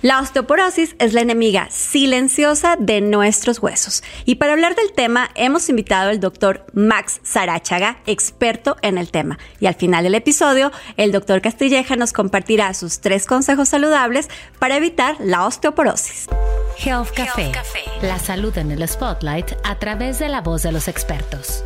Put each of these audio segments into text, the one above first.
La osteoporosis es la enemiga silenciosa de nuestros huesos. Y para hablar del tema, hemos invitado al doctor Max Sarachaga, experto en el tema. Y al final del episodio, el doctor Castilleja nos compartirá sus tres consejos saludables para evitar la osteoporosis. Health Café, la salud en el spotlight a través de la voz de los expertos.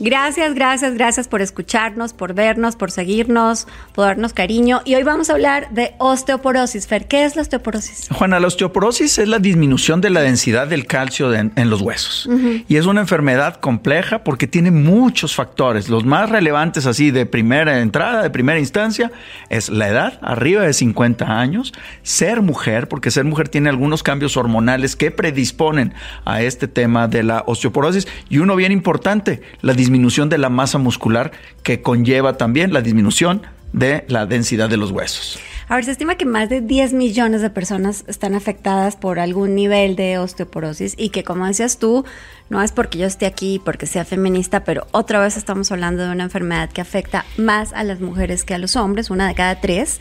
Gracias, gracias, gracias por escucharnos, por vernos, por seguirnos, por darnos cariño. Y hoy vamos a hablar de osteoporosis. Fer, ¿qué es la osteoporosis? Juana, la osteoporosis es la disminución de la densidad del calcio en los huesos. Y es una enfermedad compleja porque tiene muchos factores. Los más relevantes así de primera entrada, de primera instancia, es la edad, arriba de 50 años, ser mujer, porque ser mujer tiene algunos cambios hormonales que predisponen a este tema de la osteoporosis. Y uno bien importante, la disminución disminución de la masa muscular que conlleva también la disminución de la densidad de los huesos. A ver, se estima que más de 10 millones de personas están afectadas por algún nivel de osteoporosis y que, como decías tú, no es porque yo esté aquí, porque sea feminista, pero otra vez estamos hablando de una enfermedad que afecta más a las mujeres que a los hombres, una de cada tres.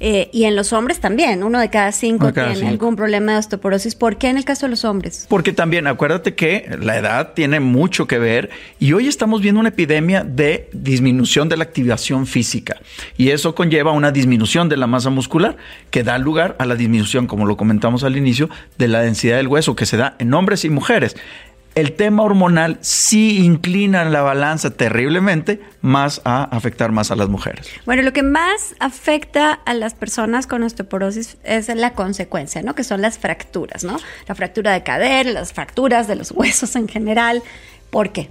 Eh, y en los hombres también, uno de cada cinco tiene algún problema de osteoporosis. ¿Por qué en el caso de los hombres? Porque también, acuérdate que la edad tiene mucho que ver y hoy estamos viendo una epidemia de disminución de la activación física y eso conlleva una disminución de la masa muscular que da lugar a la disminución, como lo comentamos al inicio, de la densidad del hueso que se da en hombres y mujeres el tema hormonal sí inclina la balanza terriblemente más a afectar más a las mujeres. Bueno, lo que más afecta a las personas con osteoporosis es la consecuencia, ¿no? Que son las fracturas, ¿no? La fractura de cadera, las fracturas de los huesos en general. ¿Por qué?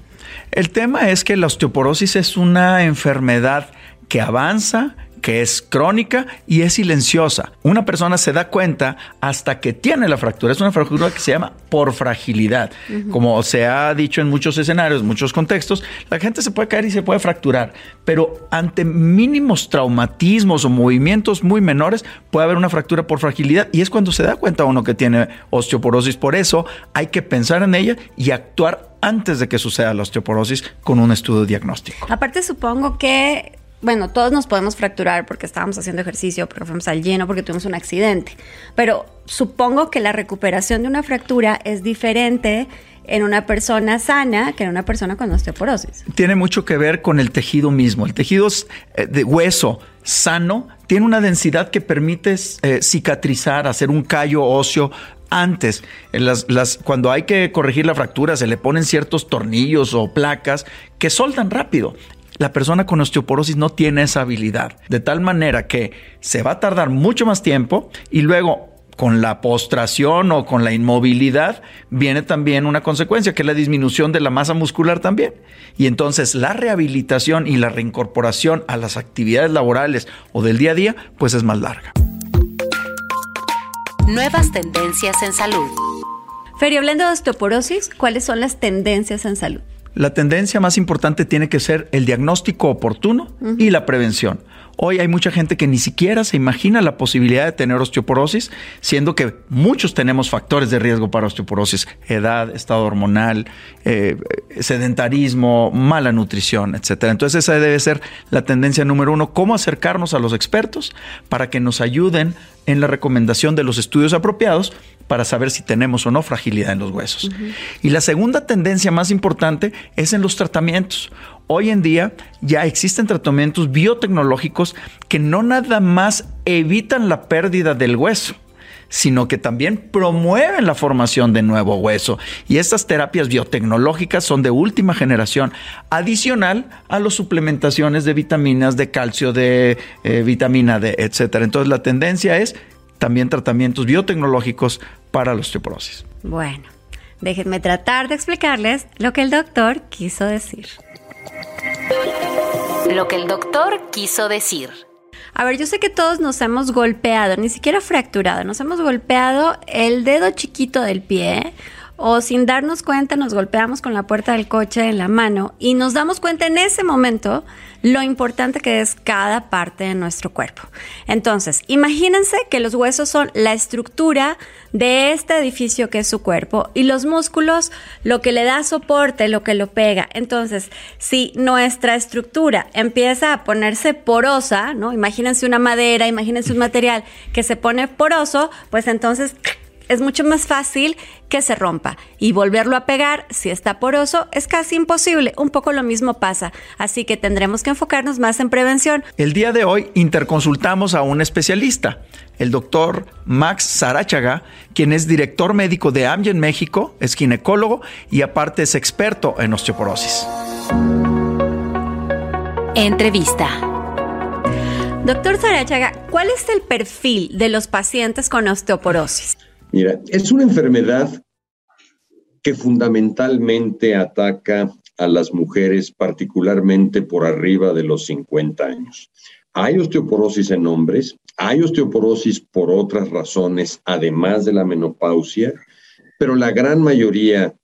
El tema es que la osteoporosis es una enfermedad que avanza, que es crónica y es silenciosa. Una persona se da cuenta hasta que tiene la fractura. Es una fractura que se llama por fragilidad. Como se ha dicho en muchos escenarios, muchos contextos, la gente se puede caer y se puede fracturar, pero ante mínimos traumatismos o movimientos muy menores puede haber una fractura por fragilidad y es cuando se da cuenta uno que tiene osteoporosis. Por eso hay que pensar en ella y actuar antes de que suceda la osteoporosis con un estudio diagnóstico. Aparte supongo que bueno, todos nos podemos fracturar porque estábamos haciendo ejercicio, porque fuimos al lleno, porque tuvimos un accidente. Pero supongo que la recuperación de una fractura es diferente en una persona sana que en una persona con osteoporosis. Tiene mucho que ver con el tejido mismo. El tejido eh, de hueso sano tiene una densidad que permite eh, cicatrizar, hacer un callo óseo antes, las, cuando hay que corregir la fractura, se le ponen ciertos tornillos o placas que soltan rápido la persona con osteoporosis no tiene esa habilidad, de tal manera que se va a tardar mucho más tiempo y luego con la postración o con la inmovilidad viene también una consecuencia, que es la disminución de la masa muscular también. Y entonces la rehabilitación y la reincorporación a las actividades laborales o del día a día, pues es más larga. Nuevas tendencias en salud. Ferio, hablando de osteoporosis, ¿cuáles son las tendencias en salud? La tendencia más importante tiene que ser el diagnóstico oportuno y la prevención. Hoy hay mucha gente que ni siquiera se imagina la posibilidad de tener osteoporosis, siendo que muchos tenemos factores de riesgo para osteoporosis, edad, estado hormonal, eh, sedentarismo, mala nutrición, etc. Entonces esa debe ser la tendencia número uno, cómo acercarnos a los expertos para que nos ayuden en la recomendación de los estudios apropiados para saber si tenemos o no fragilidad en los huesos. Y la segunda tendencia más importante es en los tratamientos. Hoy en día ya existen tratamientos biotecnológicos que no nada más evitan la pérdida del hueso, sino que también promueven la formación de nuevo hueso. Y estas terapias biotecnológicas son de última generación, adicional a las suplementaciones de vitaminas, de calcio, de eh, vitamina D, etc. Entonces la tendencia es también tratamientos biotecnológicos para la osteoporosis. Bueno, déjenme tratar de explicarles lo que el doctor quiso decir. Lo que el doctor quiso decir. A ver, yo sé que todos nos hemos golpeado, ni siquiera fracturado, nos hemos golpeado el dedo chiquito del pie o sin darnos cuenta nos golpeamos con la puerta del coche en la mano y nos damos cuenta en ese momento lo importante que es cada parte de nuestro cuerpo. Entonces, imagínense que los huesos son la estructura de este edificio que es su cuerpo y los músculos lo que le da soporte, lo que lo pega. Entonces, si nuestra estructura empieza a ponerse porosa, ¿no? Imagínense una madera, imagínense un material que se pone poroso, pues entonces es mucho más fácil que se rompa y volverlo a pegar si está poroso es casi imposible. Un poco lo mismo pasa, así que tendremos que enfocarnos más en prevención. El día de hoy interconsultamos a un especialista, el doctor Max Sarachaga, quien es director médico de Amgen México, es ginecólogo y aparte es experto en osteoporosis. Entrevista. Doctor Sarachaga, ¿cuál es el perfil de los pacientes con osteoporosis? Mira, es una enfermedad que fundamentalmente ataca a las mujeres, particularmente por arriba de los 50 años. Hay osteoporosis en hombres, hay osteoporosis por otras razones, además de la menopausia, pero la gran mayoría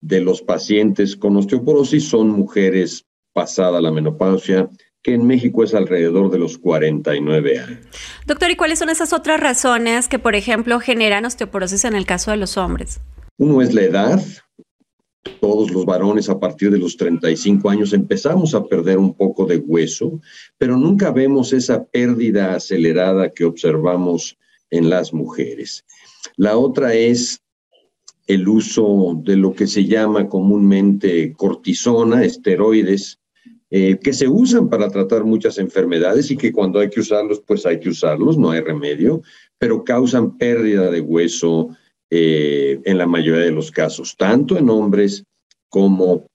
de los pacientes con osteoporosis son mujeres pasada la menopausia, que en México es alrededor de los 49 años. Doctor, ¿y cuáles son esas otras razones que, por ejemplo, generan osteoporosis en el caso de los hombres? Uno es la edad. Todos los varones a partir de los 35 años empezamos a perder un poco de hueso, pero nunca vemos esa pérdida acelerada que observamos en las mujeres. La otra es el uso de lo que se llama comúnmente cortisona, esteroides, eh, que se usan para tratar muchas enfermedades y que cuando hay que usarlos, pues hay que usarlos, no hay remedio, pero causan pérdida de hueso eh, en la mayoría de los casos, tanto en hombres como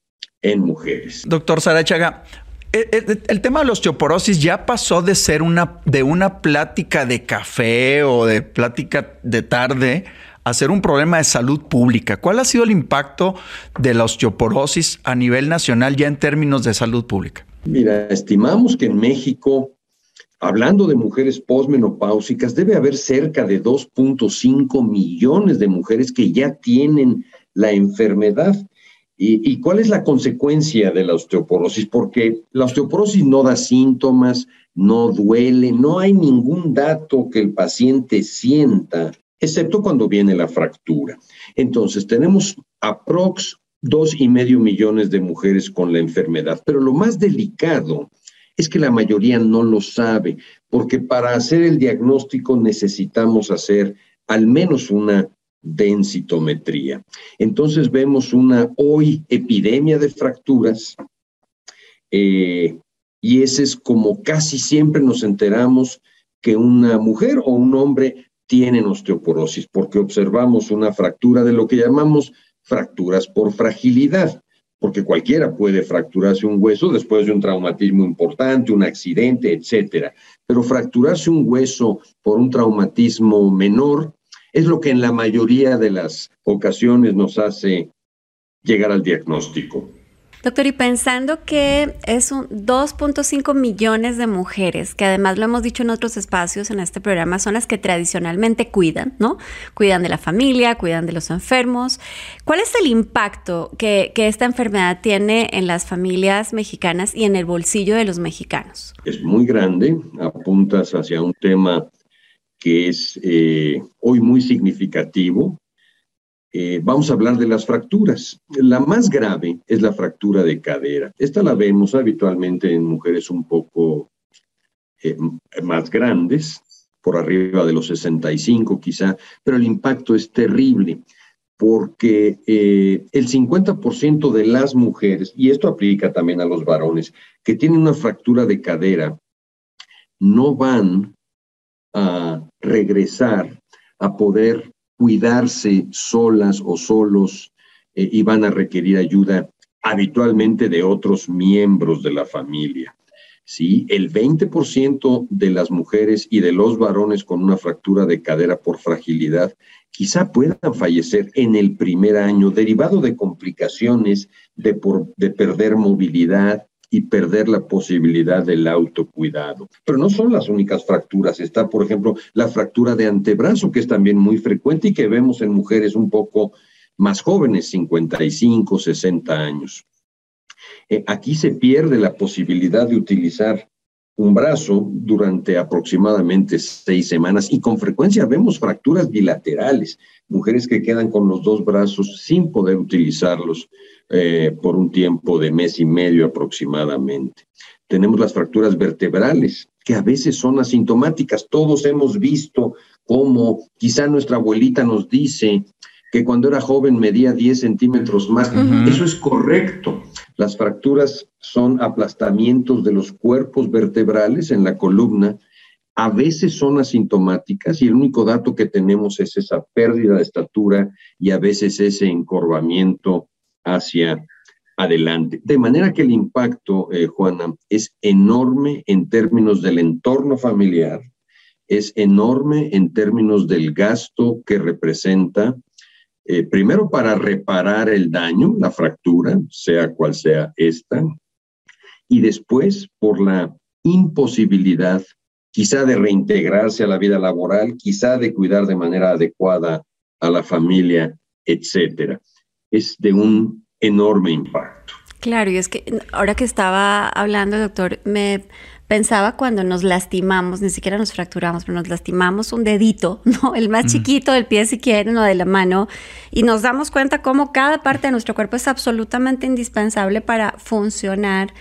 en mujeres. Doctor Sarachaga, eh, el, tema de la osteoporosis ya pasó de ser una, de una plática de café o de plática de tarde a ser un problema de salud pública. ¿Cuál ha sido el impacto de la osteoporosis a nivel nacional ya en términos de salud pública? Mira, estimamos que en México, hablando de mujeres posmenopáusicas, debe haber cerca de 2.5 millones de mujeres que ya tienen la enfermedad. ¿Y, ¿Y, cuál es la consecuencia de la osteoporosis? Porque la osteoporosis no da síntomas, no duele, no hay ningún dato que el paciente sienta excepto cuando viene la fractura. Entonces, tenemos aprox dos y medio millones de mujeres con la enfermedad, pero lo más delicado es que la mayoría no lo sabe, porque para hacer el diagnóstico necesitamos hacer al menos una densitometría. Entonces vemos una hoy epidemia de fracturas eh, y ese es como casi siempre nos enteramos que una mujer o un hombre tienen osteoporosis, porque observamos una fractura de lo que llamamos fracturas por fragilidad, porque cualquiera puede fracturarse un hueso después de un traumatismo importante, un accidente, etcétera. Pero fracturarse un hueso por un traumatismo menor es lo que en la mayoría de las ocasiones nos hace llegar al diagnóstico. Doctor, y pensando que es un 2.5 millones de mujeres, que además lo hemos dicho en otros espacios en este programa, son las que tradicionalmente cuidan, ¿no? Cuidan de la familia, cuidan de los enfermos. ¿Cuál es el impacto que, esta enfermedad tiene en las familias mexicanas y en el bolsillo de los mexicanos? Es muy grande, apuntas hacia un tema que es eh, hoy muy significativo, eh, vamos a hablar de las fracturas. La más grave es la fractura de cadera. Esta la vemos habitualmente en mujeres un poco eh, más grandes, por arriba de los 65 quizá, pero el impacto es terrible porque eh, el 50% de las mujeres, y esto aplica también a los varones, que tienen una fractura de cadera, no van a regresar a poder cuidarse solas o solos eh, y van a requerir ayuda habitualmente de otros miembros de la familia. ¿sí? El 20% de las mujeres y de los varones con una fractura de cadera por fragilidad quizá puedan fallecer en el primer año derivado de complicaciones de, por, de perder movilidad, y perder la posibilidad del autocuidado. Pero no son las únicas fracturas. Está, por ejemplo, la fractura de antebrazo, que es también muy frecuente y que vemos en mujeres un poco más jóvenes, 55, 60 años. Eh, aquí se pierde la posibilidad de utilizar un brazo durante aproximadamente seis semanas y con frecuencia vemos fracturas bilaterales, mujeres que quedan con los dos brazos sin poder utilizarlos eh, por un tiempo de mes y medio aproximadamente. Tenemos las fracturas vertebrales, que a veces son asintomáticas. Todos hemos visto cómo quizá nuestra abuelita nos dice que cuando era joven medía 10 centímetros más. Eso es correcto. Las fracturas son aplastamientos de los cuerpos vertebrales en la columna. A veces son asintomáticas y el único dato que tenemos es esa pérdida de estatura y a veces ese encorvamiento hacia adelante. De manera que el impacto, eh, Juana, es enorme en términos del entorno familiar, es enorme en términos del gasto que representa eh, primero para reparar el daño, la fractura, sea cual sea esta, y después por la imposibilidad quizá de reintegrarse a la vida laboral, quizá de cuidar de manera adecuada a la familia, etcétera. Es de un enorme impacto. Claro, y es que ahora que estaba hablando, doctor, me pensaba cuando nos lastimamos, ni siquiera nos fracturamos, pero nos lastimamos un dedito, ¿no? El más chiquito del pie si quieren o de la mano, y nos damos cuenta cómo cada parte de nuestro cuerpo es absolutamente indispensable para funcionar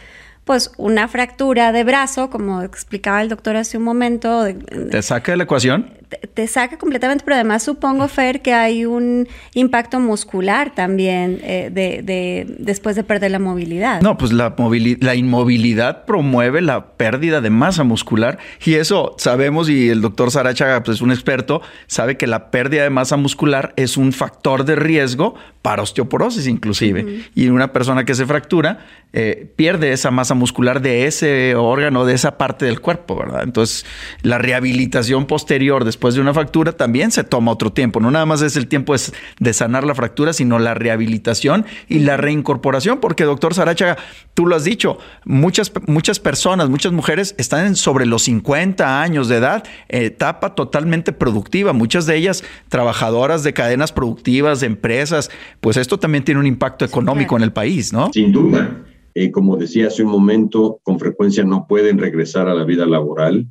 pues una fractura de brazo, como explicaba el doctor hace un momento. ¿Te saca de la ecuación? Te, saca completamente, pero además supongo, Fer, que hay un impacto muscular también eh, de, después de perder la movilidad. No, pues la, la inmovilidad promueve la pérdida de masa muscular y eso sabemos y el doctor Sarachaga pues, es un experto, sabe que la pérdida de masa muscular es un factor de riesgo para osteoporosis inclusive. Y una persona que se fractura eh, pierde esa masa muscular de ese órgano, de esa parte del cuerpo, ¿verdad? Entonces la rehabilitación posterior después después de una fractura también se toma otro tiempo. No nada más es el tiempo de sanar la fractura, sino la rehabilitación y la reincorporación. Porque, doctor Sarachaga, tú lo has dicho, muchas, muchas personas, muchas mujeres están sobre los 50 años de edad, etapa totalmente productiva. Muchas de ellas trabajadoras de cadenas productivas, de empresas. Pues esto también tiene un impacto económico en el país, ¿no? Sin duda. Eh, como decía hace un momento, con frecuencia no pueden regresar a la vida laboral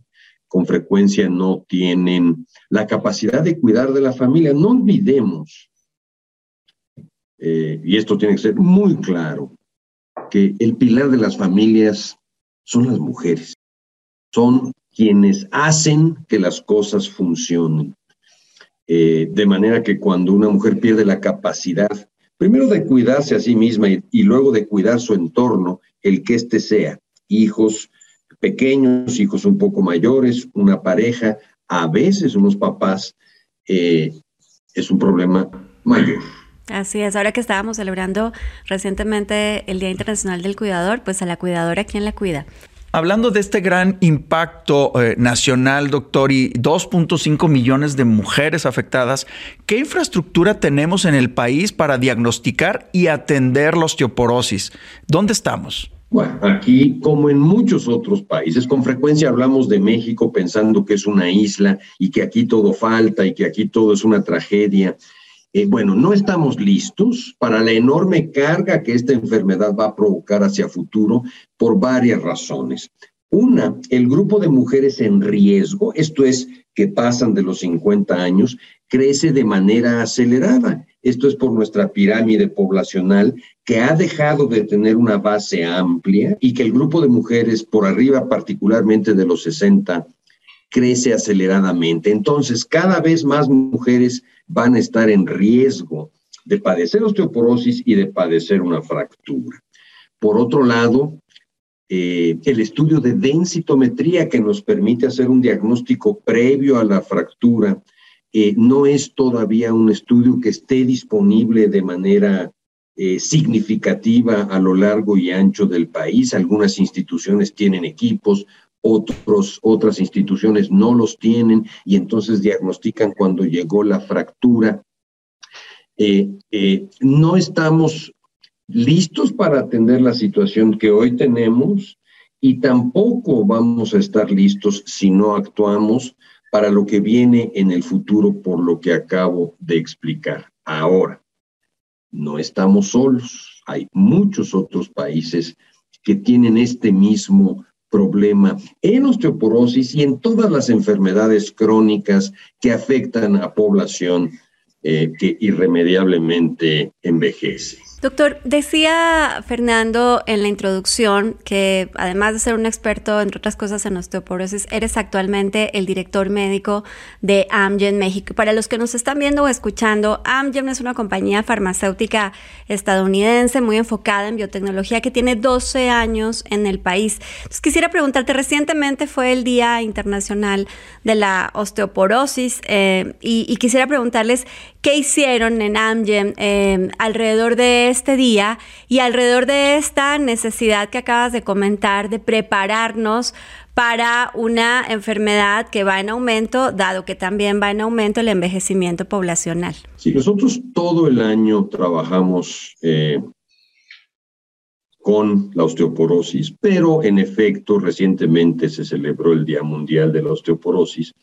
con frecuencia no tienen la capacidad de cuidar de la familia. No olvidemos, eh, y esto tiene que ser muy claro, que el pilar de las familias son las mujeres, son quienes hacen que las cosas funcionen. Eh, de manera que cuando una mujer pierde la capacidad, primero de cuidarse a sí misma y, y luego de cuidar su entorno, el que éste sea, hijos, pequeños, hijos un poco mayores, una pareja, a veces unos papás, eh, es un problema mayor. Así es, ahora que estábamos celebrando recientemente el Día Internacional del Cuidador, pues a la cuidadora, ¿quién la cuida? Hablando de este gran impacto eh, nacional, doctor, y 2.5 millones de mujeres afectadas, ¿qué infraestructura tenemos en el país para diagnosticar y atender la osteoporosis? ¿Dónde estamos? Bueno, aquí, como en muchos otros países, con frecuencia hablamos de México pensando que es una isla y que aquí todo falta y que aquí todo es una tragedia. Eh, bueno, no estamos listos para la enorme carga que esta enfermedad va a provocar hacia futuro por varias razones. Una, el grupo de mujeres en riesgo, esto es, que pasan de los 50 años, crece de manera acelerada. Esto es por nuestra pirámide poblacional que ha dejado de tener una base amplia y que el grupo de mujeres por arriba, particularmente de los 60, crece aceleradamente. Entonces, cada vez más mujeres van a estar en riesgo de padecer osteoporosis y de padecer una fractura. Por otro lado, eh, el estudio de densitometría que nos permite hacer un diagnóstico previo a la fractura eh, no es todavía un estudio que esté disponible de manera eh, significativa a lo largo y ancho del país. Algunas instituciones tienen equipos, otros, otras instituciones no los tienen y entonces diagnostican cuando llegó la fractura. Eh, no estamos listos para atender la situación que hoy tenemos y tampoco vamos a estar listos si no actuamos para lo que viene en el futuro por lo que acabo de explicar ahora. no estamos solos. Hay muchos otros países que tienen este mismo problema en osteoporosis y en todas las enfermedades crónicas que afectan a población eh, que irremediablemente envejece. Doctor, decía Fernando en la introducción que además de ser un experto, entre otras cosas, en osteoporosis, eres actualmente el director médico de Amgen México. Para los que nos están viendo o escuchando, Amgen es una compañía farmacéutica estadounidense muy enfocada en biotecnología que tiene 12 años en el país. Entonces quisiera preguntarte, recientemente fue el Día Internacional de la Osteoporosis eh, y, quisiera preguntarles qué hicieron en Amgen eh, alrededor de este día y alrededor de esta necesidad que acabas de comentar de prepararnos para una enfermedad que va en aumento, dado que también va en aumento el envejecimiento poblacional. Sí, nosotros todo el año trabajamos eh, con la osteoporosis, pero en efecto recientemente se celebró el Día Mundial de la Osteoporosis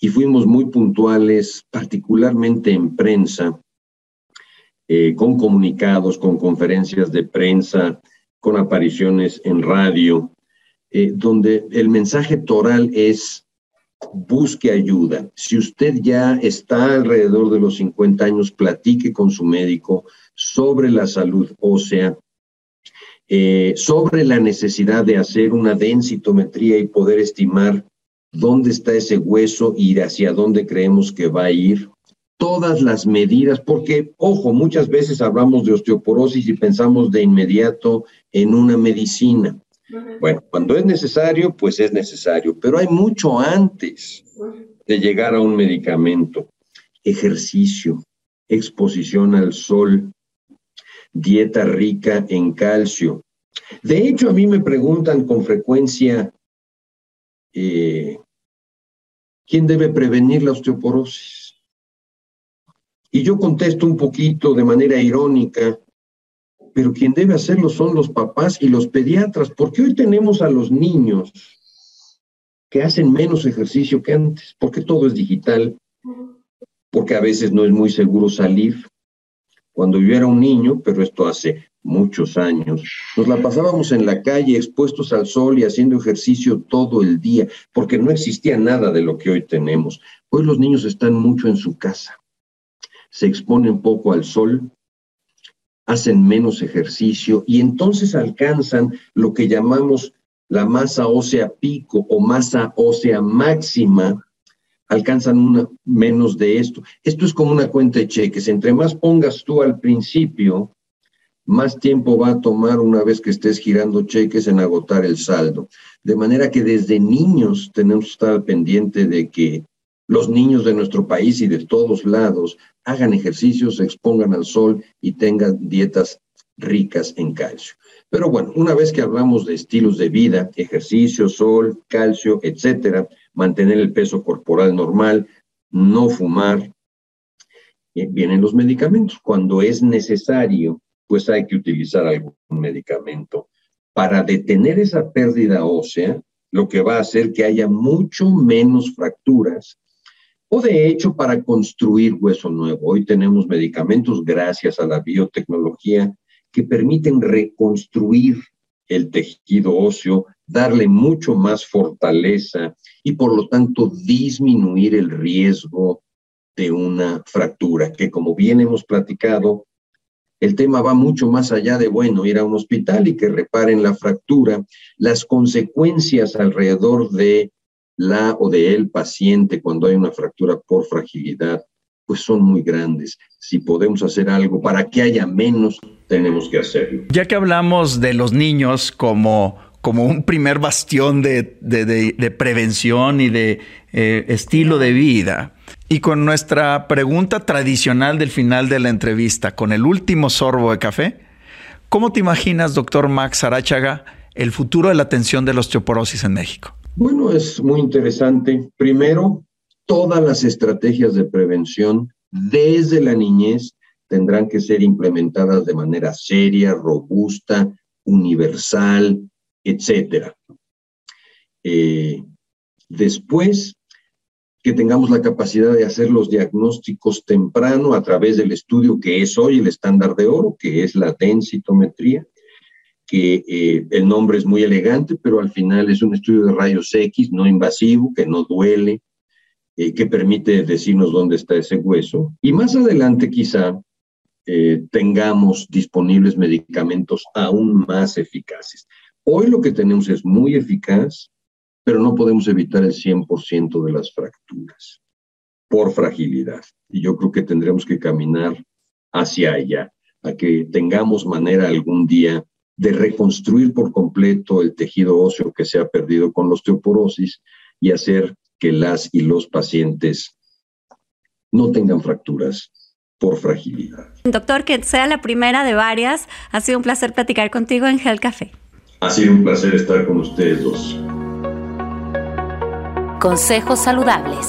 y fuimos muy puntuales, particularmente en prensa, eh, con comunicados, con conferencias de prensa, con apariciones en radio, eh, donde el mensaje toral es busque ayuda. Si usted ya está alrededor de los 50 años, platique con su médico sobre la salud ósea, eh, sobre la necesidad de hacer una densitometría y poder estimar dónde está ese hueso y hacia dónde creemos que va a ir todas las medidas, porque, ojo, muchas veces hablamos de osteoporosis y pensamos de inmediato en una medicina. Bueno, cuando es necesario, pues es necesario, pero hay mucho antes de llegar a un medicamento. Ejercicio, exposición al sol, dieta rica en calcio. De hecho, a mí me preguntan con frecuencia, eh, ¿quién debe prevenir la osteoporosis? Y yo contesto un poquito de manera irónica, pero quien debe hacerlo son los papás y los pediatras, porque hoy tenemos a los niños que hacen menos ejercicio que antes, porque todo es digital, porque a veces no es muy seguro salir. Cuando yo era un niño, pero esto hace muchos años, nos la pasábamos en la calle expuestos al sol y haciendo ejercicio todo el día, porque no existía nada de lo que hoy tenemos. Hoy los niños están mucho en su casa se exponen poco al sol, hacen menos ejercicio y entonces alcanzan lo que llamamos la masa ósea pico o masa ósea máxima, alcanzan una, menos de esto. Esto es como una cuenta de cheques. Entre más pongas tú al principio, más tiempo va a tomar una vez que estés girando cheques en agotar el saldo. De manera que desde niños tenemos que estar pendiente de que los niños de nuestro país y de todos lados hagan ejercicios, se expongan al sol y tengan dietas ricas en calcio. Pero bueno, una vez que hablamos de estilos de vida, ejercicio, sol, calcio, etcétera, mantener el peso corporal normal, no fumar, eh, vienen los medicamentos. Cuando es necesario, pues hay que utilizar algún medicamento para detener esa pérdida ósea, lo que va a hacer que haya mucho menos fracturas o de hecho para construir hueso nuevo. Hoy tenemos medicamentos gracias a la biotecnología que permiten reconstruir el tejido óseo, darle mucho más fortaleza y por lo tanto disminuir el riesgo de una fractura, que como bien hemos platicado, el tema va mucho más allá de, bueno, ir a un hospital y que reparen la fractura. Las consecuencias alrededor de la o de el paciente cuando hay una fractura por fragilidad, pues son muy grandes. Si podemos hacer algo para que haya menos, tenemos que hacerlo. Ya que hablamos de los niños como, como un primer bastión de, prevención y de eh, estilo de vida, y con nuestra pregunta tradicional del final de la entrevista, con el último sorbo de café, ¿cómo te imaginas, doctor Max Arachaga, el futuro de la atención de la osteoporosis en México? Bueno, es muy interesante. Primero, todas las estrategias de prevención desde la niñez tendrán que ser implementadas de manera seria, robusta, universal, etcétera. Eh, después, que tengamos la capacidad de hacer los diagnósticos temprano a través del estudio que es hoy el estándar de oro, que es la densitometría, que eh, el nombre es muy elegante, pero al final es un estudio de rayos X no invasivo, que no duele, eh, que permite decirnos dónde está ese hueso. Y más adelante quizá eh, tengamos disponibles medicamentos aún más eficaces. Hoy lo que tenemos es muy eficaz, pero no podemos evitar el 100% de las fracturas por fragilidad. Y yo creo que tendremos que caminar hacia allá, a que tengamos manera algún día de reconstruir por completo el tejido óseo que se ha perdido con la osteoporosis y hacer que las y los pacientes no tengan fracturas por fragilidad. Doctor, que sea la primera de varias. Ha sido un placer platicar contigo en Gel Café. Ha sido un placer estar con ustedes dos. Consejos saludables.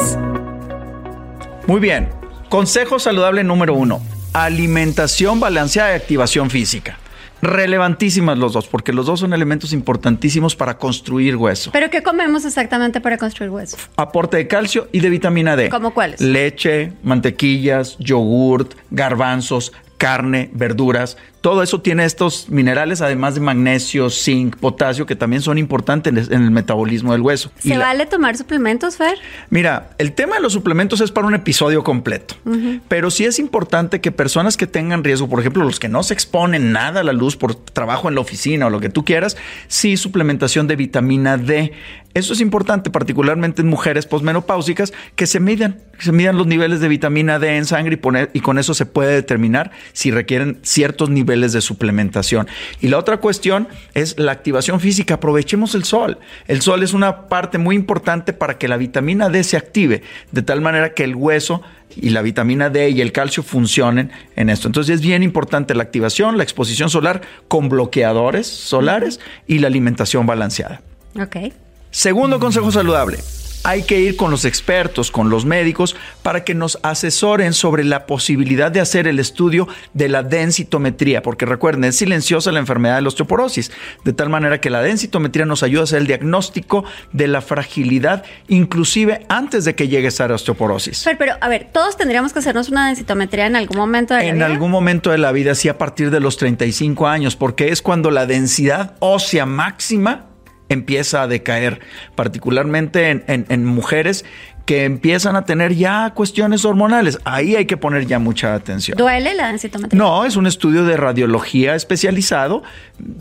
Muy bien. Consejo saludable número uno. Alimentación balanceada y activación física. Relevantísimas los dos, porque los dos son elementos importantísimos para construir hueso. ¿Pero qué comemos exactamente para construir hueso? Aporte de calcio y de vitamina D. ¿Cómo cuáles? Leche, mantequillas, yogurt, garbanzos, carne, verduras. Todo eso tiene estos minerales, además de magnesio, zinc, potasio, que también son importantes en el metabolismo del hueso. ¿Se vale tomar suplementos, Fer? Mira, el tema de los suplementos es para un episodio completo, pero sí es importante que personas que tengan riesgo, por ejemplo, los que no se exponen nada a la luz por trabajo en la oficina o lo que tú quieras, sí suplementación de vitamina D. Eso es importante, particularmente en mujeres posmenopáusicas, que se midan, que se midan los niveles de vitamina D en sangre y, poner, y con eso se puede determinar si requieren ciertos niveles de suplementación. Y la otra cuestión es la activación física. Aprovechemos el sol. El sol es una parte muy importante para que la vitamina D se active, de tal manera que el hueso y la vitamina D y el calcio funcionen en esto. Entonces es bien importante la activación, la exposición solar con bloqueadores solares y la alimentación balanceada. Ok. Segundo consejo saludable hay que ir con los expertos, con los médicos, para que nos asesoren sobre la posibilidad de hacer el estudio de la densitometría, porque recuerden, es silenciosa la enfermedad de la osteoporosis, de tal manera que la densitometría nos ayuda a hacer el diagnóstico de la fragilidad, inclusive antes de que llegue a esa osteoporosis. Pero, pero, a ver, todos tendríamos que hacernos una densitometría en algún momento de la en vida. En algún momento de la vida, sí, a partir de los 35 años, porque es cuando la densidad ósea máxima empieza a decaer, particularmente en, mujeres que empiezan a tener ya cuestiones hormonales. Ahí hay que poner ya mucha atención. ¿Duele la densitometría? No, es un estudio de radiología especializado.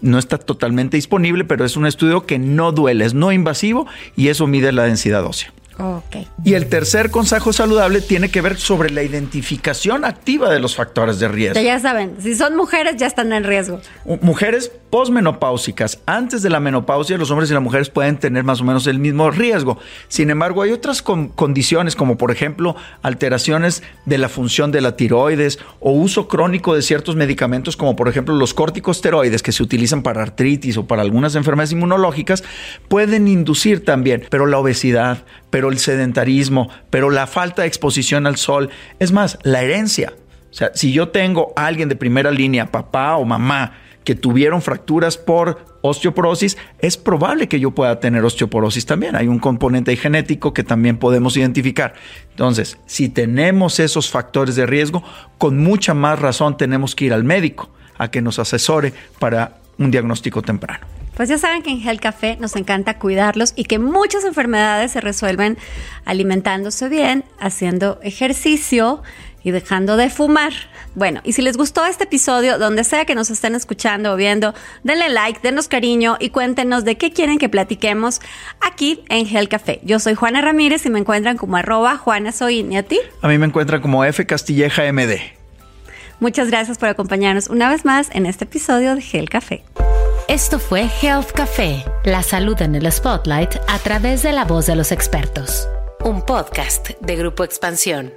No está totalmente disponible, pero es un estudio que no duele, es no invasivo y eso mide la densidad ósea. Okay. Y el tercer consejo saludable tiene que ver sobre la identificación activa de los factores de riesgo. Ya saben, si son mujeres ya están en riesgo. Mujeres posmenopáusicas, antes de la menopausia, los hombres y las mujeres pueden tener más o menos el mismo riesgo. Sin embargo, hay otras condiciones como por ejemplo alteraciones de la función de la tiroides o uso crónico de ciertos medicamentos como por ejemplo los corticosteroides que se utilizan para artritis o para algunas enfermedades inmunológicas pueden inducir también, pero la obesidad, pero el sedentarismo, pero la falta de exposición al sol, es más, la herencia. O sea, si yo tengo a alguien de primera línea, papá o mamá, que tuvieron fracturas por osteoporosis, es probable que yo pueda tener osteoporosis también. Hay un componente genético que también podemos identificar. Entonces, si tenemos esos factores de riesgo, con mucha más razón tenemos que ir al médico a que nos asesore para un diagnóstico temprano. Pues ya saben que en Gel Café nos encanta cuidarlos y que muchas enfermedades se resuelven alimentándose bien, haciendo ejercicio y dejando de fumar. Bueno, y si les gustó este episodio, donde sea que nos estén escuchando o viendo, denle like, denos cariño y cuéntenos de qué quieren que platiquemos aquí en Gel Café. Yo soy Juana Ramírez y me encuentran como arroba Juana Soy. ¿Y a ti? A mí me encuentran como F Castilleja MD. Muchas gracias por acompañarnos una vez más en este episodio de Gel Café. Esto fue Health Café, la salud en el spotlight a través de la voz de los expertos. Un podcast de Grupo Expansión.